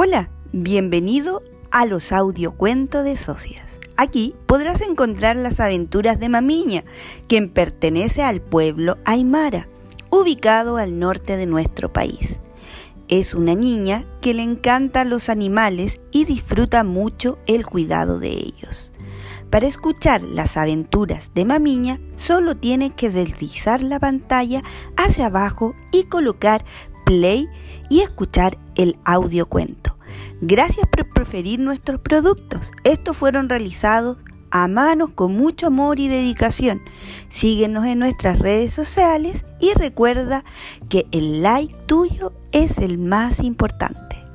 Hola, bienvenido a los audiocuentos de Socias. Aquí podrás encontrar las aventuras de Mamiña, quien pertenece al pueblo Aymara, ubicado al norte de nuestro país. Es una niña que le encantan los animales y disfruta mucho el cuidado de ellos. Para escuchar las aventuras de Mamiña, solo tiene que deslizar la pantalla hacia abajo y colocar play y escuchar el audiocuento. Gracias por preferir nuestros productos. Estos fueron realizados a manos con mucho amor y dedicación. Síguenos en nuestras redes sociales y recuerda que el like tuyo es el más importante.